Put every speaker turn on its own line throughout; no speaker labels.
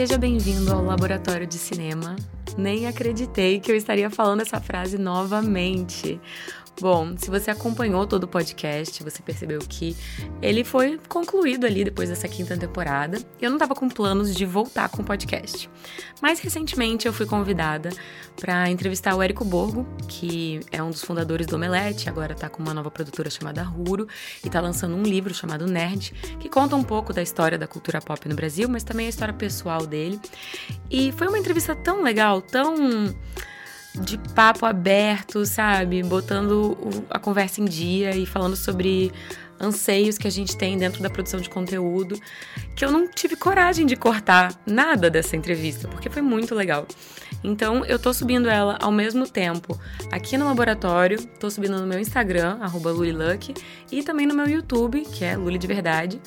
Seja bem-vindo ao Laboratório de Cinema. Nem acreditei que eu estaria falando essa frase novamente. Bom, se você acompanhou todo o podcast, você percebeu que ele foi concluído ali depois dessa quinta temporada. Eu não estava com planos de voltar com o podcast. Mas recentemente eu fui convidada para entrevistar o Érico Borgo, que é um dos fundadores do Omelete, agora está com uma nova produtora chamada Ruro e está lançando um livro chamado Nerd, que conta um pouco da história da cultura pop no Brasil, mas também a história pessoal dele. E foi uma entrevista tão legal, tão de papo aberto, sabe? Botando a conversa em dia e falando sobre anseios que a gente tem dentro da produção de conteúdo, que eu não tive coragem de cortar nada dessa entrevista, porque foi muito legal. Então, eu tô subindo ela ao mesmo tempo aqui no laboratório, tô subindo no meu Instagram, arroba Luliluck, e também no meu YouTube, que é Luli de Verdade.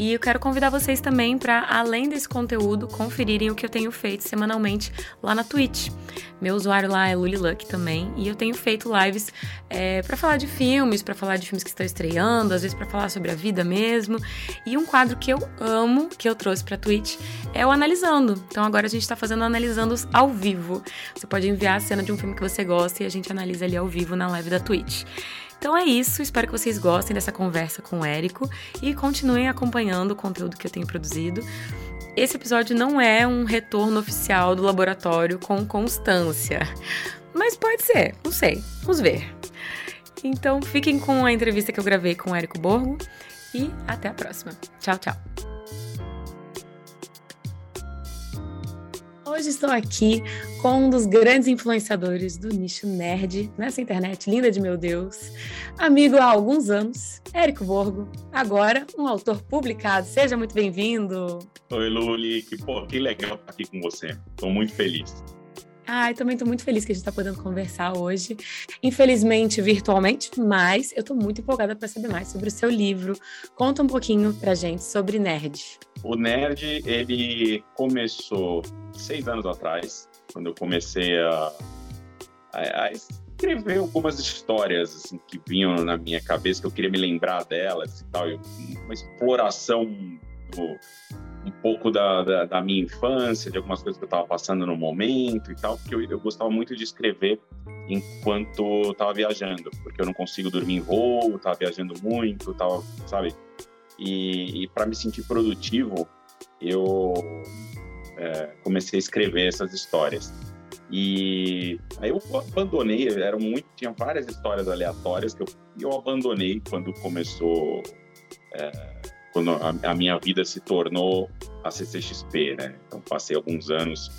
E eu quero convidar vocês também para, além desse conteúdo, conferirem o que eu tenho feito semanalmente lá na Twitch. Meu usuário lá é Luliluck também, e eu tenho feito lives é, para falar de filmes, para falar de filmes que estão estreando, às vezes para falar sobre a vida mesmo. E um quadro que eu amo, que eu trouxe para Twitch, é o Analisando. Então agora a gente está fazendo analisando ao vivo. Você pode enviar a cena de um filme que você gosta e a gente analisa ali ao vivo na live da Twitch. Então é isso, espero que vocês gostem dessa conversa com o Érico e continuem acompanhando o conteúdo que eu tenho produzido. Esse episódio não é um retorno oficial do laboratório com constância, mas pode ser, não sei, vamos ver. Então fiquem com a entrevista que eu gravei com o Érico Borgo e até a próxima. Tchau, tchau. Hoje estou aqui com um dos grandes influenciadores do nicho nerd nessa internet linda de meu Deus, amigo há alguns anos, Érico Borgo, agora um autor publicado. Seja muito bem-vindo.
Oi, Luli, que, pô, que legal estar aqui com você. Estou muito feliz.
Ai, também estou muito feliz que a gente está podendo conversar hoje. Infelizmente, virtualmente, mas eu estou muito empolgada para saber mais sobre o seu livro. Conta um pouquinho para gente sobre Nerd.
O Nerd, ele começou seis anos atrás, quando eu comecei a, a, a escrever algumas histórias assim, que vinham na minha cabeça, que eu queria me lembrar delas e tal. Uma exploração do um pouco da, da, da, minha infância, de algumas coisas que eu estava passando no momento e tal, porque eu, eu gostava muito de escrever enquanto estava viajando, porque eu não consigo dormir em voo, estava viajando muito, tava, sabe? E, e para me sentir produtivo, eu é, comecei a escrever essas histórias. E aí eu abandonei, eram muito, tinha várias histórias aleatórias que eu, eu abandonei quando começou é, quando a, a, minha vida se tornou a CCXP, né? Então passei alguns anos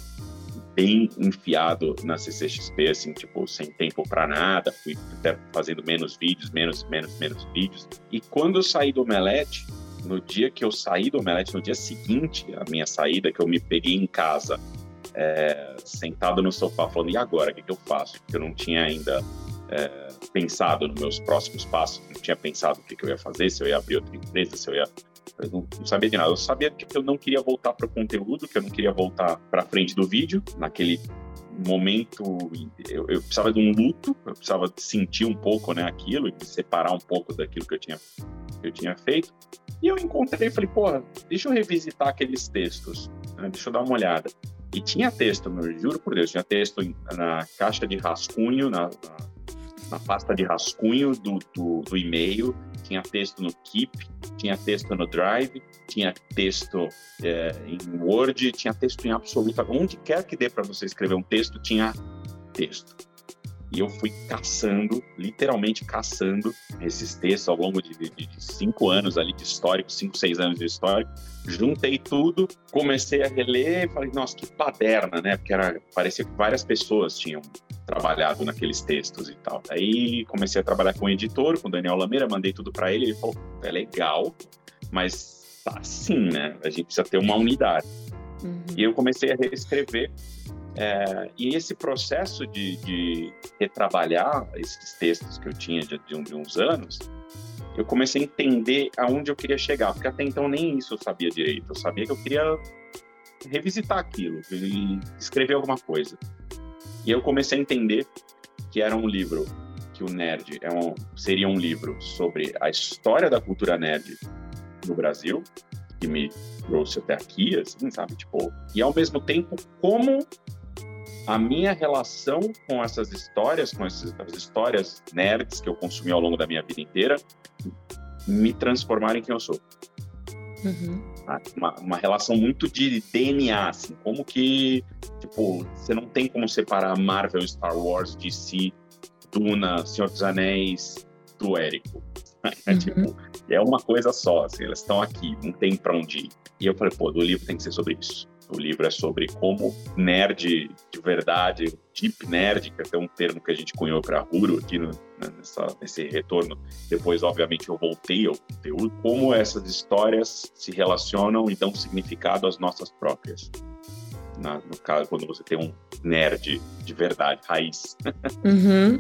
bem enfiado na CCXP, assim, tipo, sem tempo para nada, fui até fazendo menos vídeos, menos, menos, menos vídeos. E quando eu saí do Omelete, no dia que eu saí do Omelete, no dia seguinte a minha saída, que eu me peguei em casa, é, sentado no sofá, falando, e agora, o que, que eu faço? Porque eu não tinha ainda é, pensado nos meus próximos passos, não tinha pensado o que, que eu ia fazer, se eu ia abrir outra empresa, se eu ia. Eu não, não sabia de nada. Eu sabia que eu não queria voltar para o conteúdo, que eu não queria voltar para frente do vídeo. Naquele momento, eu, eu, precisava de um luto, eu precisava sentir um pouco né, aquilo e me separar um pouco daquilo que eu tinha, que eu tinha feito. E eu encontrei e falei, porra, deixa eu revisitar aqueles textos, né, deixa eu dar uma olhada. E tinha texto, meu, juro por Deus, tinha texto na caixa de rascunho, na, na na pasta de rascunho do, do, do e-mail, tinha texto no Keep, tinha texto no Drive, tinha texto é, em Word, tinha texto em absoluta. Onde quer que dê para você escrever um texto, tinha texto. E eu fui caçando, literalmente caçando esses textos ao longo de, de, de cinco anos ali de histórico, cinco, seis anos de histórico. Juntei tudo, comecei a reler e falei, nossa, que paderna, né? Porque era, parecia que várias pessoas tinham trabalhado naqueles textos e tal. Aí comecei a trabalhar com o editor, com o Daniel Lameira, mandei tudo para ele, ele falou, é legal, mas tá assim, né? A gente precisa ter uma unidade. Uhum. E eu comecei a reescrever é, e esse processo de, de, retrabalhar esses textos que eu tinha de, de, de, uns anos, eu comecei a entender aonde eu queria chegar, porque até então nem isso eu sabia direito. Eu sabia que eu queria revisitar aquilo e escrever alguma coisa. E eu comecei a entender que era um livro, que o Nerd é um, seria um livro sobre a história da cultura nerd no Brasil, que me trouxe até aqui, assim, sabe? Tipo, e ao mesmo tempo, como a minha relação com essas histórias, com essas histórias nerds que eu consumi ao longo da minha vida inteira, me transformaram em quem eu sou. Uhum. Ah, uma, uma, relação muito de DNA, assim, como que, tipo, você não tem como separar Marvel, Star Wars, DC, Duna, Senhor dos Anéis, do Érico. É, uhum. tipo, é uma coisa só, assim, elas estão aqui, não tem para onde ir. E eu falei, pô, do livro tem que ser sobre isso. O livro é sobre como nerd de verdade, deep nerd, que é até um termo que a gente cunhou para Huro aqui no, nessa, nesse retorno. Depois, obviamente, eu voltei ao conteúdo. Como essas histórias se relacionam e dão significado às nossas próprias. Na, no caso, quando você tem um nerd de verdade, raiz.
Uhum.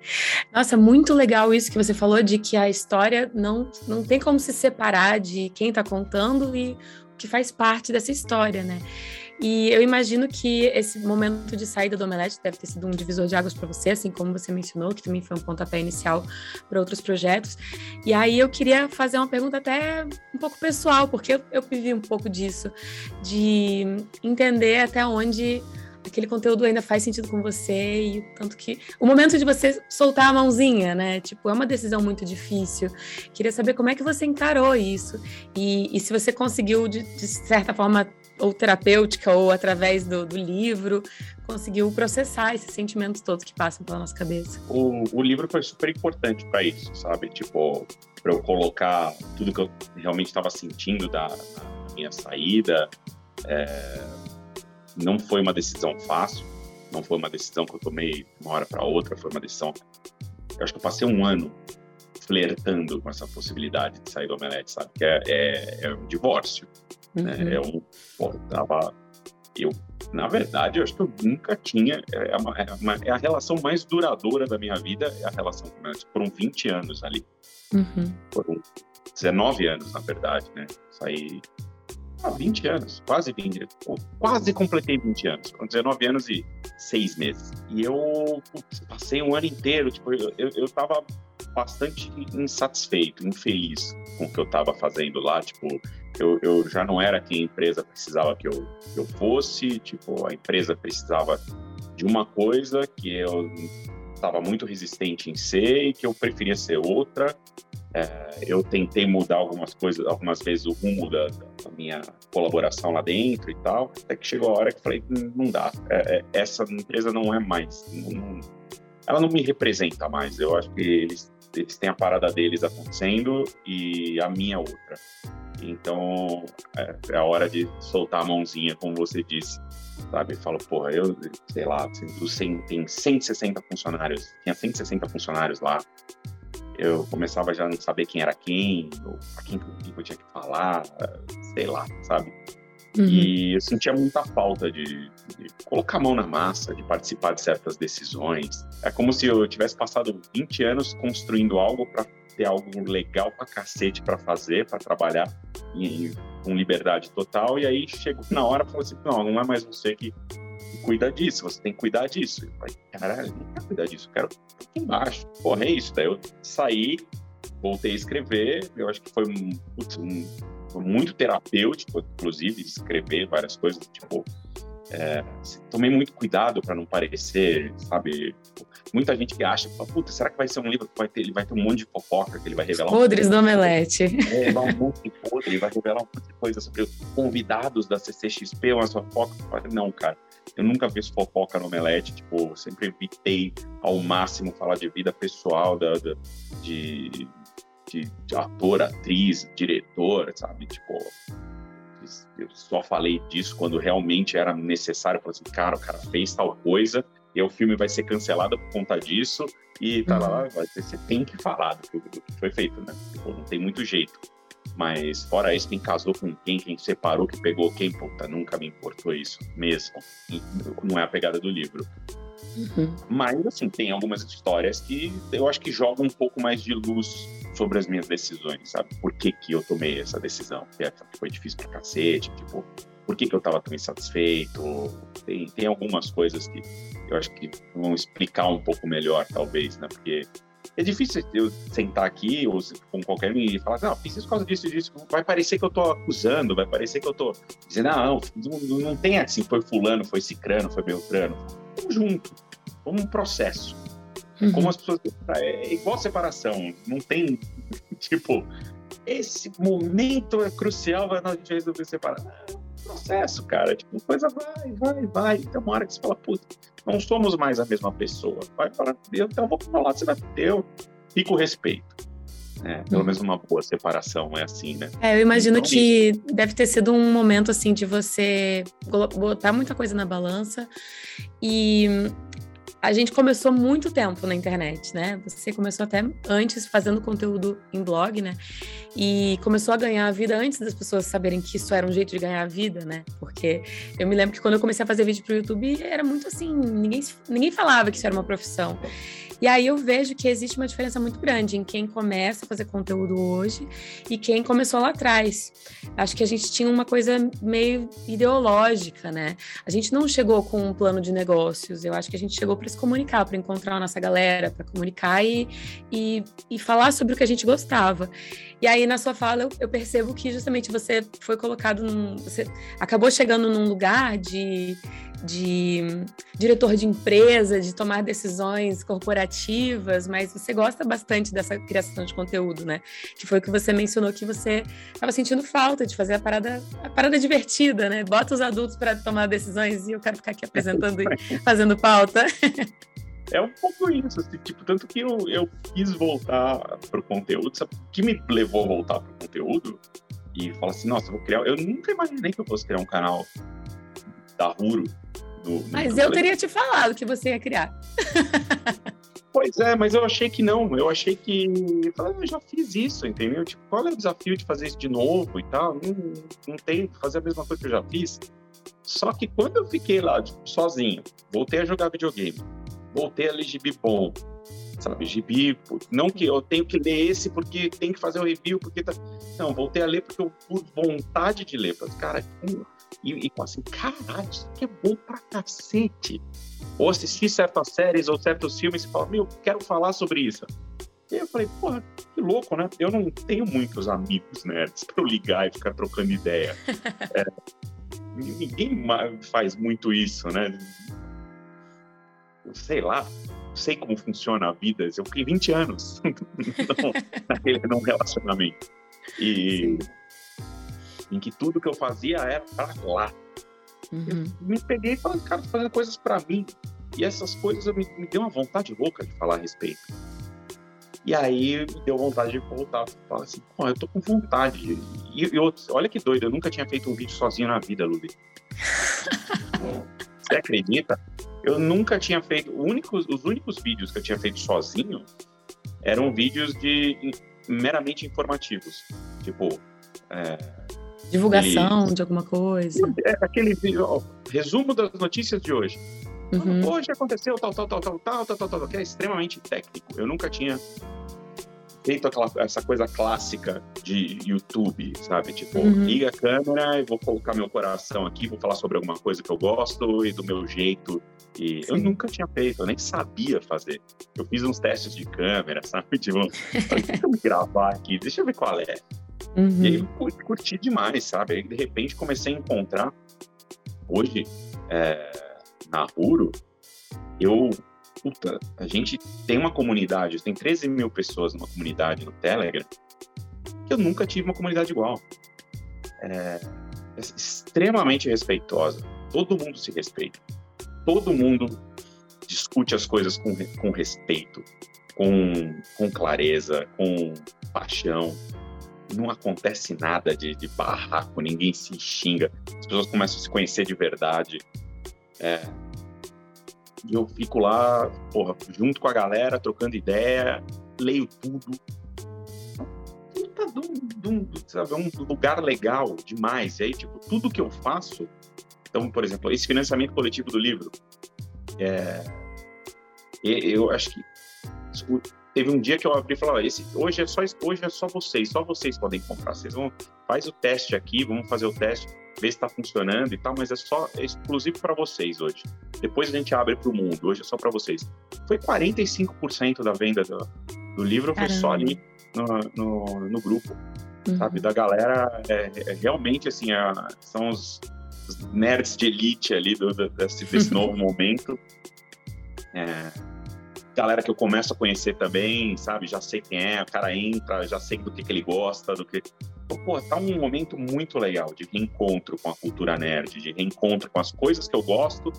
Nossa, muito legal isso que você falou de que a história não, não tem como se separar de quem está contando e que faz parte dessa história, né? E eu imagino que esse momento de saída do Omelete deve ter sido um divisor de águas para você, assim como você mencionou, que também foi um pontapé inicial para outros projetos. E aí eu queria fazer uma pergunta até um pouco pessoal, porque eu, eu vivi um pouco disso, de entender até onde aquele conteúdo ainda faz sentido com você e tanto que o momento de você soltar a mãozinha, né? Tipo, é uma decisão muito difícil. Queria saber como é que você encarou isso e, e se você conseguiu de, de, certa forma ou terapêutica ou através do, do, livro conseguiu processar esses sentimentos todos que passam pela nossa cabeça.
O, o livro foi super importante para isso, sabe? Tipo, para eu colocar tudo que eu realmente estava sentindo da, da minha saída. É não foi uma decisão fácil, não foi uma decisão que eu tomei de uma hora para outra, foi uma decisão. Eu acho que eu passei um ano flertando com essa possibilidade de sair do Omelete, sabe? Que é, é, é um divórcio. Né? Uhum. Né? É um. Pô, eu tava. Eu, na verdade, eu acho que eu nunca tinha. É, uma, é, uma, é a relação mais duradoura da minha vida, é a relação com o Omelete. Foram 20 anos ali. Uhum. Foram 19 anos, na verdade, né? Saí há 20 anos, quase 20, quase completei 20 anos, com 19 anos e 6 meses. E eu putz, passei um ano inteiro, tipo, eu, eu, tava bastante insatisfeito, infeliz com o que eu tava fazendo lá, tipo, eu, eu já não era quem a empresa precisava que eu, eu fosse, tipo, a empresa precisava de uma coisa que eu estava muito resistente em ser e que eu preferia ser outra, é, eu tentei mudar algumas coisas, algumas vezes o rumo da, da, minha colaboração lá dentro e tal, até que chegou a hora que falei, hum, não dá, é, é, essa empresa não é mais, não, ela não me representa mais, eu acho que eles, eles têm a parada deles acontecendo e a minha outra. Então, é, é a hora de soltar a mãozinha, como você disse, sabe? Falo, porra, eu, sei lá, tem 160 funcionários, tinha 160 funcionários lá, eu começava já a não saber quem era quem, ou a quem eu tinha que falar, sei lá, sabe? Uhum. E eu sentia muita falta de, de, colocar a mão na massa, de participar de certas decisões. É como se eu tivesse passado 20 anos construindo algo para ter algo legal pra cacete para fazer, para trabalhar em, com liberdade total, e aí chegou na hora e falou assim: não, não é mais você que cuida disso, você tem que cuidar disso. Eu falei, caralho, não quero cuidar disso, eu quero aqui embaixo. Porra, é isso. Daí eu saí, voltei a escrever, eu acho que foi um, um foi muito terapêutico, inclusive, escrever várias coisas, tipo, é, tomei muito cuidado para não parecer, sabe? Muita gente que acha, puta, será que vai ser um livro que vai ter, ele vai ter um monte de fofoca, que ele vai revelar...
Podres um do Omelete.
É, vai um monte de podre, ele vai revelar um monte de coisa sobre convidados da CCXP, umas fofocas. Não, cara, eu nunca vi fofoca no Omelete, tipo, sempre evitei ao máximo falar de vida pessoal da, da de, de, de ator, atriz, diretor, sabe? Tipo, eu só falei disso quando realmente era necessário. Falei assim, cara, o cara fez tal coisa e o filme vai ser cancelado por conta disso e tá uhum. lá, você tem que falar do que, do que foi feito, né? Tipo, não tem muito jeito. Mas fora isso, quem casou com quem, quem separou, que pegou quem, puta, nunca me importou isso mesmo. Não é a pegada do livro. Uhum. Mas, assim, tem algumas histórias que eu acho que jogam um pouco mais de luz sobre as minhas decisões, sabe? Por que, que eu tomei essa decisão? Porque foi difícil pra cacete, tipo, por que, que eu tava tão insatisfeito? Tem, tem algumas coisas que eu acho que vão explicar um pouco melhor, talvez, né? Porque é difícil eu sentar aqui ou com qualquer um e falar, não, fiz isso por causa disso e disso. Vai parecer que eu tô acusando, vai parecer que eu tô dizendo, não, não, não tem assim, foi fulano, foi cicrano, foi beltrano. Vamos junto, vamos um processo. Uhum. Como as pessoas. É igual separação, não tem, tipo, esse momento é crucial, vai a gente resolver separar. Não, processo, cara. Tipo, coisa vai, vai, vai. Tem uma hora que você fala, puta, não somos mais a mesma pessoa. Vai falar, eu então vou pro meu lado, você vai ter, eu fica o respeito. É, pelo hum. menos uma boa separação é assim, né?
É, eu imagino então, que isso. deve ter sido um momento assim de você botar muita coisa na balança e a gente começou muito tempo na internet, né? Você começou até antes fazendo conteúdo em blog, né? E começou a ganhar a vida antes das pessoas saberem que isso era um jeito de ganhar a vida, né? Porque eu me lembro que quando eu comecei a fazer vídeo pro YouTube era muito assim, ninguém, ninguém falava que isso era uma profissão. E aí eu vejo que existe uma diferença muito grande em quem começa a fazer conteúdo hoje e quem começou lá atrás. Acho que a gente tinha uma coisa meio ideológica, né? A gente não chegou com um plano de negócios, eu acho que a gente chegou para se comunicar, para encontrar a nossa galera, para comunicar e, e, e, falar sobre o que a gente gostava. E aí, na sua fala, eu, eu percebo que justamente você foi colocado num. Você acabou chegando num lugar de de diretor de empresa, de tomar decisões corporativas, mas você gosta bastante dessa criação de conteúdo, né? Que foi o que você mencionou que você estava sentindo falta de fazer a parada, a parada divertida, né? Bota os adultos para tomar decisões e eu quero ficar aqui apresentando e fazendo pauta.
É um pouco isso, assim, tipo, tanto que eu, eu quis voltar pro conteúdo, sabe? O que me levou a voltar pro conteúdo e falar assim, nossa, vou criar. Eu nunca imaginei que eu fosse criar um canal da Ruro.
mas eu teria te falado que você ia criar.
Pois é, mas eu achei que não. Eu achei que. Eu, eu já fiz isso, entendeu? Tipo, qual é o desafio de fazer isso de novo e tal? Não, não tem fazer a mesma coisa que eu já fiz. Só que quando eu fiquei lá, tipo, sozinho, voltei a jogar videogame, voltei a ler gibi bom, sabe? Gibi, não que eu tenho que ler esse porque tem que fazer o um review, porque tá. Não, voltei a ler porque eu, por vontade de ler. Falei, cara, e, e assim, caralho, isso aqui é bom pra cacete. Ou assistir certas séries ou certos filmes e falar, meu, quero falar sobre isso. E eu falei, porra, que louco, né? Eu não tenho muitos amigos nerds pra eu ligar e ficar trocando ideia. é, ninguém faz muito isso, né? Eu sei lá, sei como funciona a vida. Eu fiquei 20 anos naquele, num relacionamento. E. Sim em que tudo que eu fazia era para lá. Uhum. Eu me peguei e falei, cara, fazendo coisas para mim. E essas coisas me, me deu uma vontade louca de falar a respeito. E aí me deu vontade de voltar. Falar assim, pô, eu tô com vontade. E, e olha que doido, eu nunca tinha feito um vídeo sozinho na vida, Luli. Você acredita? Eu nunca tinha feito. Os únicos vídeos que eu tinha feito sozinho eram vídeos de meramente informativos. Tipo, é,
Divulgação de alguma coisa.
É aquele ó, resumo das notícias de hoje. Uhum. Hoje aconteceu tal, tal, tal, tal, tal, tal, tal, tal, que é extremamente técnico. Eu nunca tinha feito aquela, essa coisa clássica de YouTube, sabe? Tipo, uhum. liga a câmera e vou colocar meu coração aqui, vou falar sobre alguma coisa que eu gosto e do meu jeito. E Sim. eu nunca tinha feito, eu nem sabia fazer. Eu fiz uns testes de câmera, sabe? Tipo, deixa eu gravar aqui, deixa eu ver qual é. Uhum. E aí curti demais, sabe? Aí de repente comecei a encontrar. Hoje, é, na Ruro, eu. Puta, a gente tem uma comunidade, tem 13 mil pessoas numa comunidade no Telegram, que eu nunca tive uma comunidade igual. É, é extremamente respeitosa. Todo mundo se respeita. Todo mundo discute as coisas com, com respeito, com, com clareza, com paixão não acontece nada de, de barraco, ninguém se xinga, as pessoas começam a se conhecer de verdade. É, e eu fico lá, porra, junto com a galera, trocando ideia, leio tudo. Puta de um, sabe, um lugar legal demais. E aí, tipo, tudo que eu faço. Então, por exemplo, esse financiamento coletivo do livro. É, eu acho que teve um dia que eu abri e falei, esse, hoje é só hoje é só vocês, só vocês podem comprar. Vocês vão faz o teste aqui, vamos fazer o teste. ver se está funcionando e tal, mas é só é exclusivo para vocês hoje. Depois a gente abre para o mundo, hoje é só para vocês. Foi 45% da venda do, do livro, foi só ali no, no, no grupo, uhum. sabe? Da galera, é, é realmente assim, é, são os, os, nerds de elite ali do, do desse, desse novo momento. É, galera que eu começo a conhecer também, sabe? Já sei quem é, o cara entra, já sei do que, que ele gosta, do que. Pô, tá um momento muito legal de reencontro com a cultura nerd, de reencontro com as coisas que eu gosto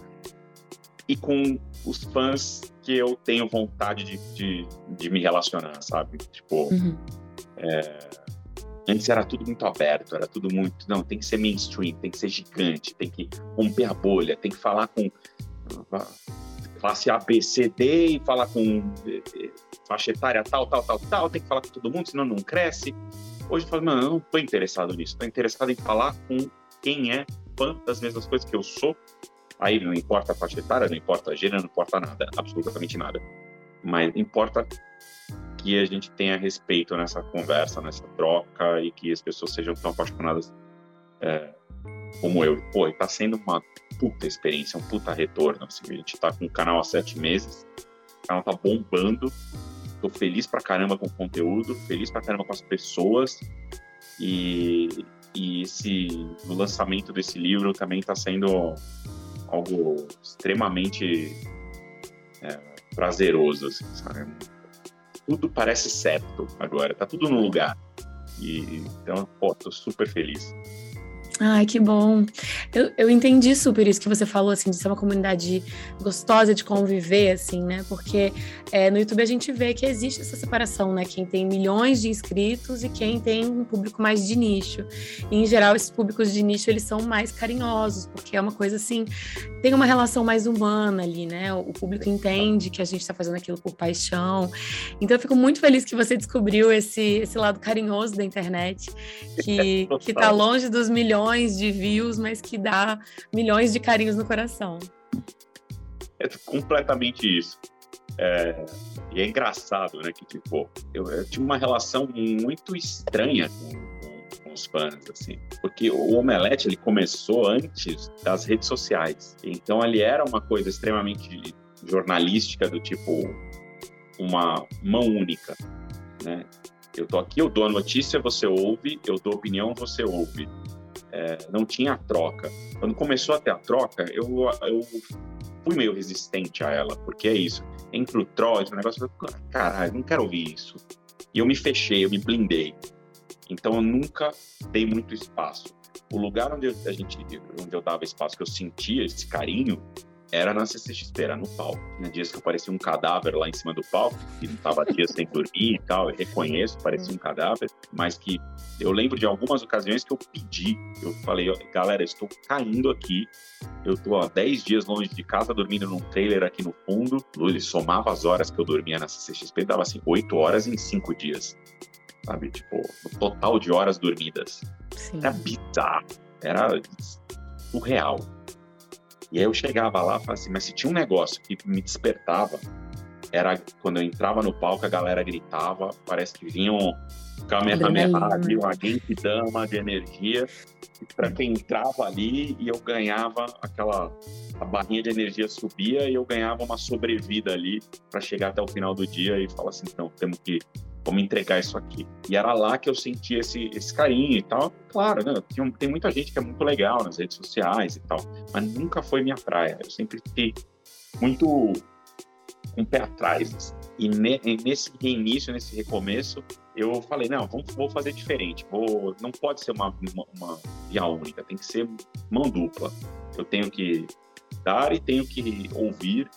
e com os fãs que eu tenho vontade de, de, de me relacionar, sabe? Tipo, uhum. é... antes era tudo muito aberto, era tudo muito. Não, tem que ser mainstream, tem que ser gigante, tem que romper a bolha, tem que falar com classe A, B, C, D e falar com eh, eh, faixa etária tal, tal, tal, tal, tem que falar com todo mundo, senão não cresce. Hoje eu falo, mano, eu não tô interessado nisso, tô interessado em falar com quem é fã das mesmas coisas que eu sou. Aí não importa a faixa etária, não importa a gênero, não importa nada, absolutamente nada. Mas importa que a gente tenha respeito nessa conversa, nessa troca e que as pessoas sejam tão apaixonadas é, como eu. Pô, tá sendo uma puta experiência, um puta retorno. Assim, a gente tá com o canal há sete meses, o canal tá bombando. Tô feliz pra caramba com o conteúdo, feliz pra caramba com as pessoas. E, e esse, o lançamento desse livro também tá sendo algo extremamente é, prazeroso, assim, sabe? Tudo parece certo agora, tá tudo no lugar. E, então, pô, tô super feliz.
Ai, que bom. Eu, eu entendi super isso que você falou, assim, de ser uma comunidade gostosa de conviver, assim, né? Porque é, no YouTube a gente vê que existe essa separação, né? Quem tem milhões de inscritos e quem tem um público mais de nicho. E, em geral, esses públicos de nicho, eles são mais carinhosos, porque é uma coisa, assim, tem uma relação mais humana ali, né? O público entende que a gente está fazendo aquilo por paixão. Então, eu fico muito feliz que você descobriu esse, esse lado carinhoso da internet, que, que tá longe dos milhões milhões de views, mas que dá milhões de carinhos no coração.
É completamente isso. É, e é engraçado, né? Que tipo, eu, eu tive uma relação muito estranha com, com, os fãs, assim, porque o Omelete ele começou antes das redes sociais, então ele era uma coisa extremamente jornalística do tipo uma mão única, né? Eu tô aqui, eu dou a notícia, você ouve, eu dou opinião, você ouve é, não tinha troca. Quando começou a ter a troca, eu, eu fui meio resistente a ela, porque é isso. Entre o troll, o negócio, eu caralho, não quero ouvir isso. E eu me fechei, eu me blindei. Então eu nunca dei muito espaço. O lugar onde a gente, onde eu dava espaço, que eu sentia esse carinho, era na CCXP, era no palco. Tinha dias que eu parecia um cadáver lá em cima do palco, que não tava dias sem dormir e tal, eu reconheço, parecia um cadáver, mas que eu lembro de algumas ocasiões que eu pedi, eu falei, galera, estou caindo aqui, eu tô há 10 dias longe de casa, dormindo num trailer aqui no fundo, ele somava as horas que eu dormia na CCXP, dava assim, 8 horas em 5 dias, sabe? Tipo, o total de horas dormidas. Sim. Era bizarro, era surreal. E aí eu chegava lá e falava assim, mas se tinha um negócio que me despertava, era quando eu entrava no palco, a galera gritava, parece que vinham Kamehameha, viu uma dama de energia, para quem entrava ali e eu ganhava aquela a barrinha de energia subia e eu ganhava uma sobrevida ali para chegar até o final do dia e falar assim, não, temos que vamos entregar isso aqui. E era lá que eu sentia esse, esse carinho e tal. Claro, né? tem, tem muita gente que é muito legal nas redes sociais e tal, mas nunca foi minha praia. Eu sempre fiquei muito com o pé atrás. Assim. E ne, nesse reinício, nesse recomeço, eu falei, não, vamos, vou fazer diferente. Vou, não pode ser uma, uma, uma via única, tem que ser mão dupla. Eu tenho que dar e tenho que ouvir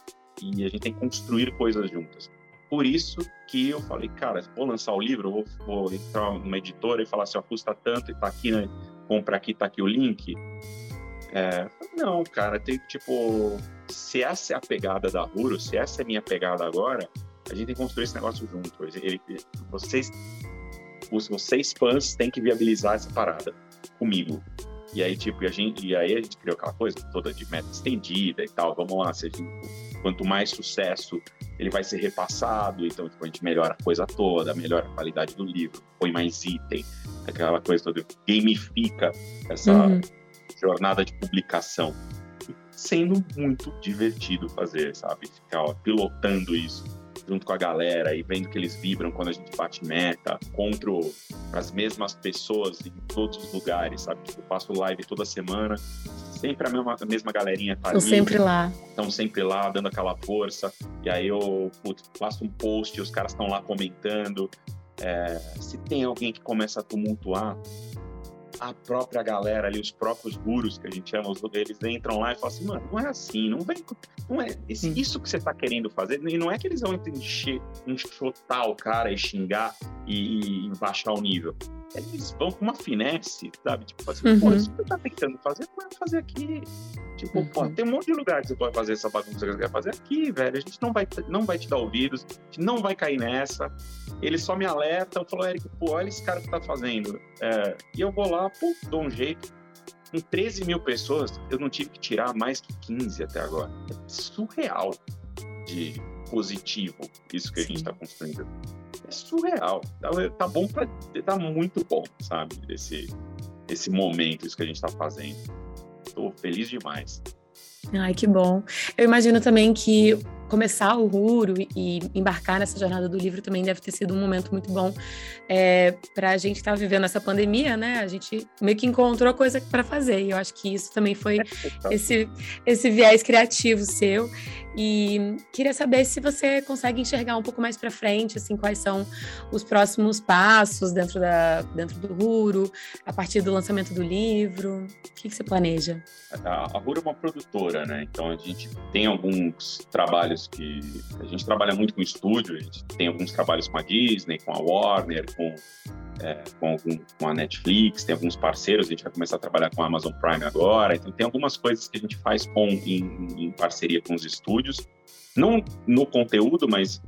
e a gente tem que construir coisas juntas. Por isso que eu falei, cara, vou lançar o livro, vou, vou entrar numa editora e falar assim, ó, custa tanto e tá aqui, né? Compra aqui, tá aqui o link. É, não, cara, tem tipo, se essa é a pegada da Ruro, se essa é a minha pegada agora, a gente tem que construir esse negócio junto. Ele, vocês, os, vocês fãs têm que viabilizar essa parada comigo. E aí, tipo, a gente, e aí a gente criou aquela coisa toda de meta estendida e tal. Vamos lá, se gente, quanto mais sucesso ele vai ser repassado, então tipo, a gente melhora a coisa toda, melhora a qualidade do livro, põe mais item, aquela coisa toda, gamifica essa, uhum. jornada de publicação. Sendo muito divertido fazer, sabe? Ficar ó, pilotando isso junto com a galera e vendo que eles vibram quando a gente bate meta, contra as mesmas pessoas em todos os lugares, sabe? Tipo, eu faço live toda semana, sempre a mesma, a mesma galerinha tá
Estão sempre lá.
Estão sempre lá, dando aquela força. E aí eu putz, faço um post e os caras estão lá comentando. É, se tem alguém que começa a tumultuar, a própria galera ali, os próprios gurus que a gente chama, eles entram lá e falam assim, mano, não é assim, não vem, não é esse, isso que você tá querendo fazer, e não é que eles vão encher, enxotar o cara e xingar e, e baixar o nível eles vão com uma finesse, sabe? Tipo assim, uhum. pô, isso que você tá tentando fazer, não fazer aqui. Tipo, uhum. pô, tem um monte de lugar que você pode fazer essa bagunça que você quer fazer aqui, velho. A gente não vai, não vai te dar ouvidos, a gente não vai cair nessa. Ele só me alerta, falou, Eric, pô, olha esse cara que tá fazendo. É, e eu vou lá, pô, dou um jeito. Com 13 mil pessoas, eu não tive que tirar mais que 15 até agora. É surreal de positivo isso que Sim. a gente está construindo é surreal. Tá, tá bom para tá muito bom, sabe? Esse esse momento, isso que a gente está fazendo. Estou feliz demais.
Ai, que bom. Eu imagino também que começar o Ruro e embarcar nessa jornada do livro também deve ter sido um momento muito bom é, para a gente estar tá vivendo essa pandemia, né? A gente meio que encontrou coisa para fazer e eu acho que isso também foi esse, esse viés criativo seu. E queria saber se você consegue enxergar um pouco mais para frente, assim, quais são os próximos passos dentro, da, dentro do Ruro, a partir do lançamento do livro. O que, que você planeja?
A, Ruro é uma produtora, né? Então a gente tem alguns trabalhos que a gente trabalha muito com estúdio, a gente tem alguns trabalhos com a Disney, com a Warner, com, é, com, com, a Netflix, tem alguns parceiros, a gente vai começar a trabalhar com a Amazon Prime agora, então tem algumas coisas que a gente faz com, em, em parceria com os estúdios, não no conteúdo, mas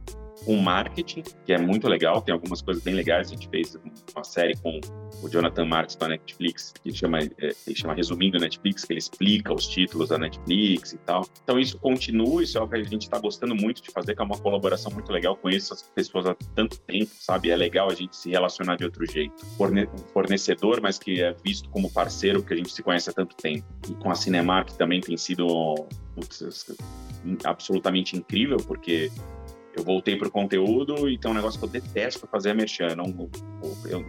com marketing, que é muito legal, tem algumas coisas bem legais. A gente fez uma série com o Jonathan Marks da Netflix, que chama, é, que chama Resumindo Netflix, que ele explica os títulos da Netflix e tal. Então isso continua, isso é o que a gente está gostando muito de fazer, que é uma colaboração muito legal. Conheço as pessoas há tanto tempo, sabe? É legal a gente se relacionar de outro jeito. Forne fornecedor, mas que é visto como parceiro, que a gente se conhece há tanto tempo. E com a Cinemark também tem sido putz, absolutamente incrível, porque eu voltei para o conteúdo e tem um negócio que eu detesto fazer merchan. Não, eu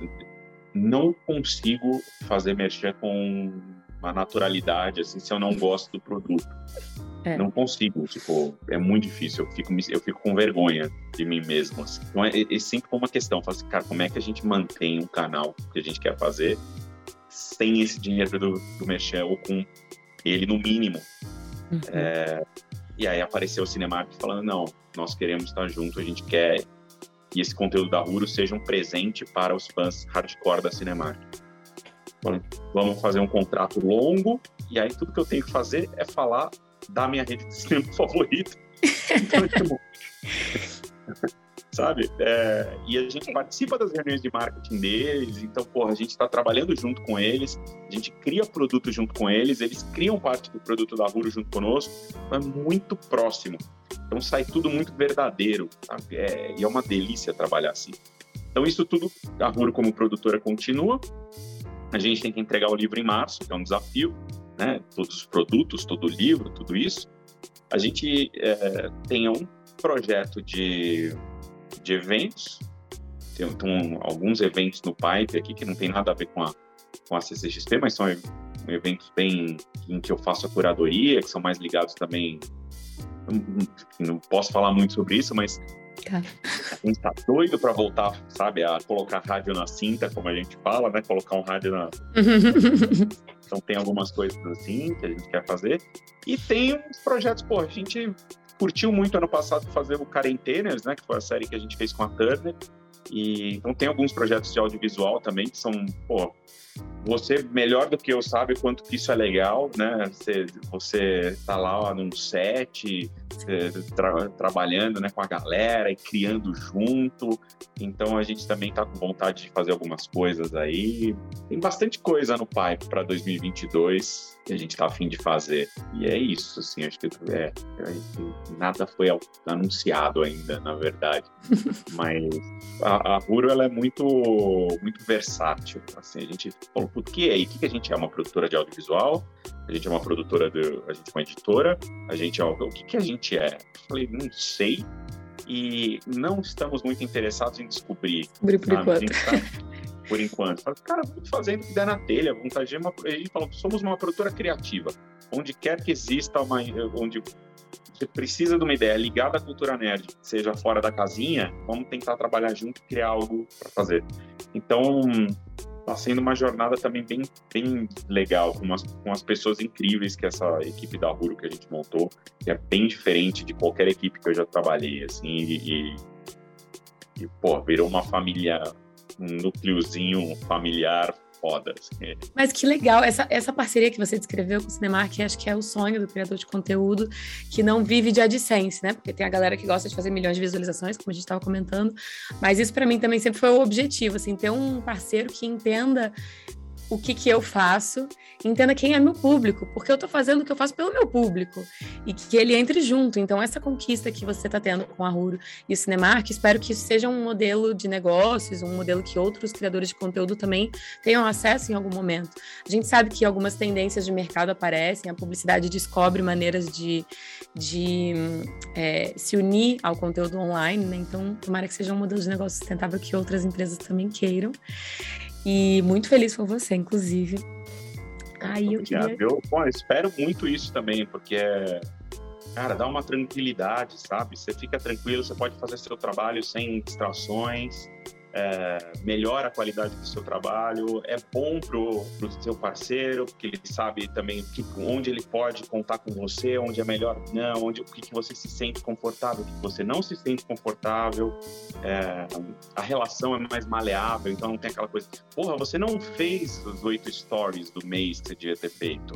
não consigo fazer merchan com uma naturalidade, assim, se eu não gosto do produto. É. Não consigo, tipo, é muito difícil. Eu fico, eu fico com vergonha de mim mesmo. Assim. Então, é, é sempre uma questão. Falo assim, cara, como é que a gente mantém um canal que a gente quer fazer sem esse dinheiro do, do merchan ou com ele no mínimo? Uhum. É, e aí apareceu o Cinemark falando, não, nós queremos estar junto, a gente quer que esse conteúdo da Huro seja um presente para os fãs hardcore da Cinemark. vamos fazer um contrato longo, e aí tudo que eu tenho que fazer é falar da minha rede de cinema favorita. Então, sabe? É, e a gente participa das reuniões de marketing deles, então, porra, a gente está trabalhando junto com eles, a gente cria produto junto com eles, eles criam parte do produto da Ruro junto conosco, então é muito próximo. Então sai tudo muito verdadeiro, sabe? É, e é uma delícia trabalhar assim. Então isso tudo, a Ruro como produtora continua, a gente tem que entregar o livro em março, que é um desafio, né? Todos os produtos, todo o livro, tudo isso. A gente é, tem um projeto de de eventos. Tem, tem alguns eventos no pipe aqui que não tem nada a ver com a, com a CCXP, mas são eventos bem em que eu faço a curadoria, que são mais ligados também. Não, não posso falar muito sobre isso, mas tá. a gente tá doido para voltar, sabe, a colocar rádio na cinta, como a gente fala, né? Colocar um rádio na. então tem algumas coisas assim que a gente quer fazer. E tem uns projetos, pô, a gente curtiu muito ano passado fazer o Quarenteners, né, que foi a série que a gente fez com a Turner. E então tem alguns projetos de audiovisual também que são, pô, você melhor do que eu sabe quanto que isso é legal, né? Você, você tá lá num set, é, tra trabalhando né, com a galera e criando junto. Então a gente também tá com vontade de fazer algumas coisas aí. Tem bastante coisa no pipe para 2022 que a gente tá afim de fazer. E é isso, assim, acho que é, nada foi anunciado ainda, na verdade. Mas a, a Huro, ela é muito, muito versátil. Assim, a gente por quê? E o que, que a gente é? Uma produtora de audiovisual? A gente é uma produtora, de, a gente é uma editora? A gente é o que, que a gente é? Eu falei, não sei e não estamos muito interessados em descobrir.
Descobrir por enquanto.
Tá, por enquanto. Fala, cara, vamos fazendo o que der na telha. Vamos fazer uma, a gente fala, somos uma produtora criativa. Onde quer que exista uma. Onde você precisa de uma ideia ligada à cultura nerd, seja fora da casinha, vamos tentar trabalhar junto e criar algo para fazer. Então, está sendo uma jornada também bem, bem legal, com, umas, com as pessoas incríveis que essa equipe da Huro que a gente montou, que é bem diferente de qualquer equipe que eu já trabalhei, assim, e, e pô, virou uma família, um núcleozinho familiar foda. Assim.
Mas que legal, essa, essa parceria que você descreveu com o Cinemark, acho que é o sonho do criador de conteúdo que não vive de AdSense, né? Porque tem a galera que gosta de fazer milhões de visualizações, como a gente estava comentando, mas isso para mim também sempre foi o objetivo, assim, ter um parceiro que entenda o que, que eu faço, entenda quem é meu público, porque eu estou fazendo o que eu faço pelo meu público e que ele entre junto. Então, essa conquista que você está tendo com a Ruro e o Cinemark, espero que isso seja um modelo de negócios, um modelo que outros criadores de conteúdo também tenham acesso em algum momento. A gente sabe que algumas tendências de mercado aparecem, a publicidade descobre maneiras de, de é, se unir ao conteúdo online, né? Então, tomara que seja um modelo de negócio sustentável que outras empresas também queiram. E muito feliz por você, inclusive. Aí eu queria...
Eu bom, espero muito isso também, porque é... Cara, dá uma tranquilidade, sabe? Você fica tranquilo, você pode fazer seu trabalho sem distrações é, melhora a qualidade do seu trabalho, é bom pro, seu parceiro, porque ele sabe também que, onde ele pode contar com você, onde é melhor não, onde o que, que você se sente confortável, o que você não se sente confortável, é, a relação é mais maleável, então não tem aquela coisa, porra, você não fez os oito stories do mês que você devia ter feito.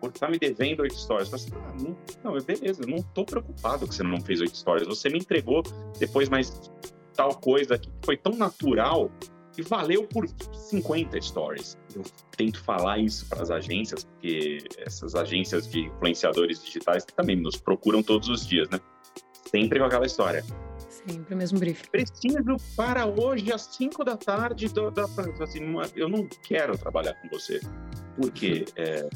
Porque tá me devendo oito stories. Mas, ah, não, não, beleza, não tô preocupado que você não fez oito stories. Você me entregou depois mais tal coisa que foi tão natural e valeu por 50 stories. Eu tento falar isso para as agências, porque essas agências de influenciadores digitais também nos procuram todos os dias, né? Sempre com aquela história.
Sempre o mesmo briefing.
Preciso para hoje às 5 da tarde. Do, da, assim, eu não quero trabalhar com você. Porque é,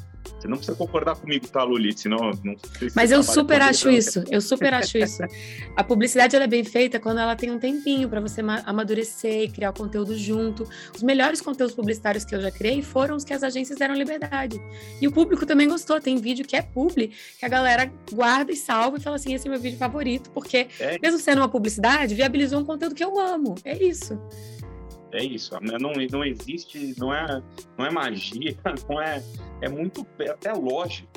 você não precisa concordar comigo, tá, Lulite? Senão não
Mas eu super acho isso. Eu super acho isso. A publicidade ela é bem feita quando ela tem um tempinho para você amadurecer e criar o conteúdo junto. Os melhores conteúdos publicitários que eu já criei foram os que as agências deram liberdade. E o público também gostou. Tem vídeo que é publi, que a galera guarda e salva e fala assim: esse é meu vídeo favorito, porque, é. mesmo sendo uma publicidade, viabilizou um conteúdo que eu amo. É isso.
É isso. Não, não existe, não é, não é magia, não é, é muito é até lógico,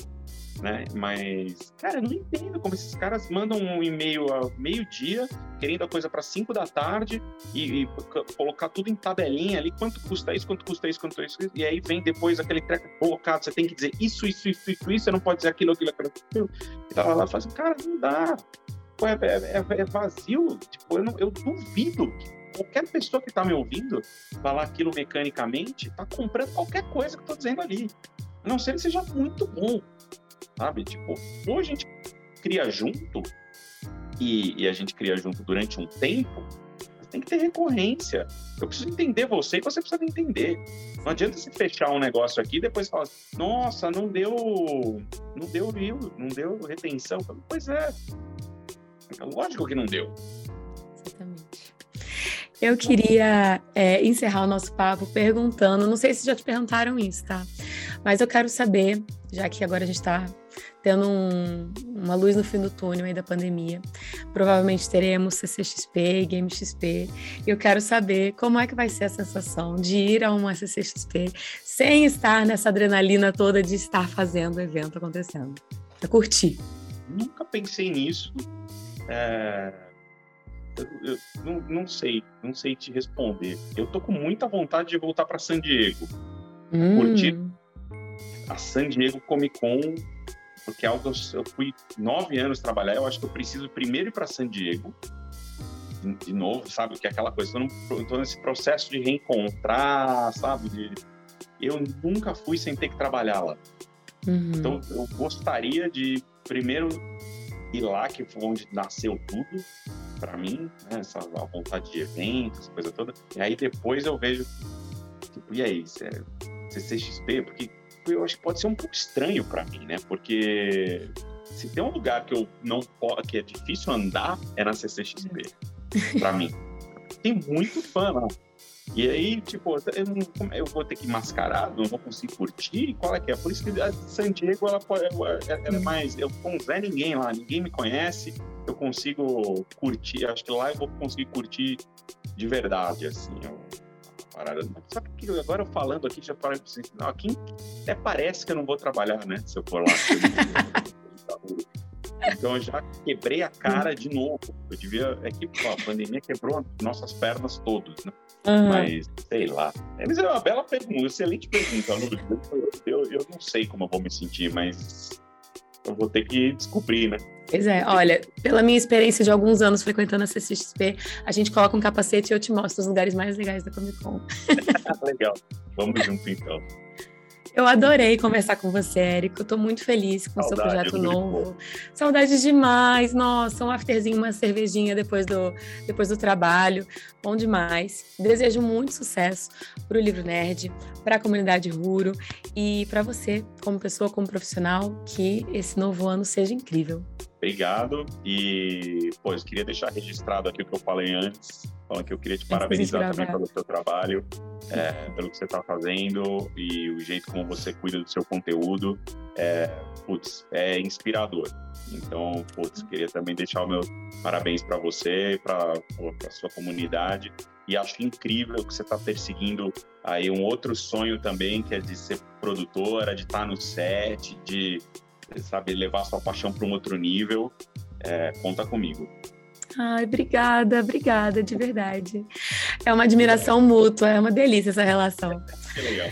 né? Mas, cara, eu não entendo como esses caras mandam um e-mail a meio-dia, querendo a coisa para 5 da tarde e, e, colocar tudo em tabelinha ali, quanto custa isso, quanto custa isso, quanto isso, e aí vem depois aquele treco colocado, você tem que dizer isso, isso, isso, isso, isso, você não pode dizer aquilo, aquilo, aquilo, aquilo. E tava lá fala assim, cara, não dá. É, é, é, é vazio, tipo, eu, não, eu duvido que qualquer pessoa que está me ouvindo falar aquilo mecanicamente está comprando qualquer coisa que eu estou dizendo ali. A não ser que seja muito bom, sabe? Tipo, ou a gente cria junto e, e a gente cria junto durante um tempo, tem que ter recorrência. Eu preciso entender você e você precisa entender. Não adianta você fechar um negócio aqui e depois falar, nossa, não deu, não deu view, não deu retenção. Pois é. Lógico que não deu.
Eu queria é, encerrar o nosso papo perguntando, não sei se já te perguntaram isso, tá? Mas eu quero saber, já que agora a gente está tendo um, uma luz no fim do túnel aí da pandemia, provavelmente teremos CCXP e GameXP. E eu quero saber como é que vai ser a sensação de ir a uma CCXP sem estar nessa adrenalina toda de estar fazendo o evento acontecendo. Pra curtir.
Nunca pensei nisso. É eu, eu não, não, sei, não sei te responder. Eu tô com muita vontade de voltar para San Diego. Hum. Curtir a San Diego Comic Con, porque é algo eu fui nove anos trabalhar, eu acho que eu preciso primeiro ir para San Diego, de novo, sabe? Que é aquela coisa, eu tô nesse processo de reencontrar, sabe? De, eu nunca fui sem ter que trabalhar lá. Uhum. Então, eu gostaria de primeiro ir lá, que foi onde nasceu tudo, para mim, né? essa vontade de eventos, coisa toda. E aí depois eu vejo, tipo, e aí, você CCXP, porque eu acho que pode ser um pouco estranho para mim, né? Porque se tem um lugar que eu não que é difícil andar é na CCXP, para mim. Tem muito fã lá. E aí, tipo, eu, não, eu, vou ter que mascarar, não vou conseguir curtir, qual é que é? Por isso que a San Diego, ela, ela, ela é mais, eu com Zé ninguém lá, ninguém me conhece, eu consigo curtir, acho que lá eu vou conseguir curtir de verdade, assim, eu, parada. Só que agora eu falando aqui, já falei assim, não, aqui até parece que eu não vou trabalhar, né, se eu for lá. Então eu já quebrei a cara de novo. Eu devia. É que pô, a pandemia quebrou nossas pernas todas, né? Uhum. Mas, sei lá. Mas é uma bela pergunta, excelente pergunta, Eu, eu, eu não sei como eu vou me sentir, mas eu vou ter que descobrir, né?
Pois é, olha, pela minha experiência de alguns anos frequentando a CCXP, a gente coloca um capacete e eu te mostro os lugares mais legais da Comic Con.
Legal, vamos junto então.
Eu adorei conversar com você, Érico. Estou muito feliz com o seu projeto novo. Saudades demais. Nossa, um afterzinho, uma cervejinha depois do, depois do trabalho. Bom demais. Desejo muito sucesso para o Livro Nerd, para a comunidade Ruro e para você, como pessoa, como profissional, que esse novo ano seja incrível.
Obrigado. E, eu queria deixar registrado aqui o que eu falei antes falando que eu queria te parabenizar também pelo seu trabalho, é, pelo que você está fazendo e o jeito como você cuida do seu conteúdo. É, putz, é inspirador. Então, putz, queria também deixar o meu parabéns para você e para a sua comunidade. E acho incrível que você está perseguindo aí um outro sonho também, que é de ser produtora, de estar tá no set, de sabe levar sua paixão para um outro nível. É, conta comigo.
Ai, obrigada, obrigada, de verdade. É uma admiração mútua, é uma delícia essa relação.
Que legal.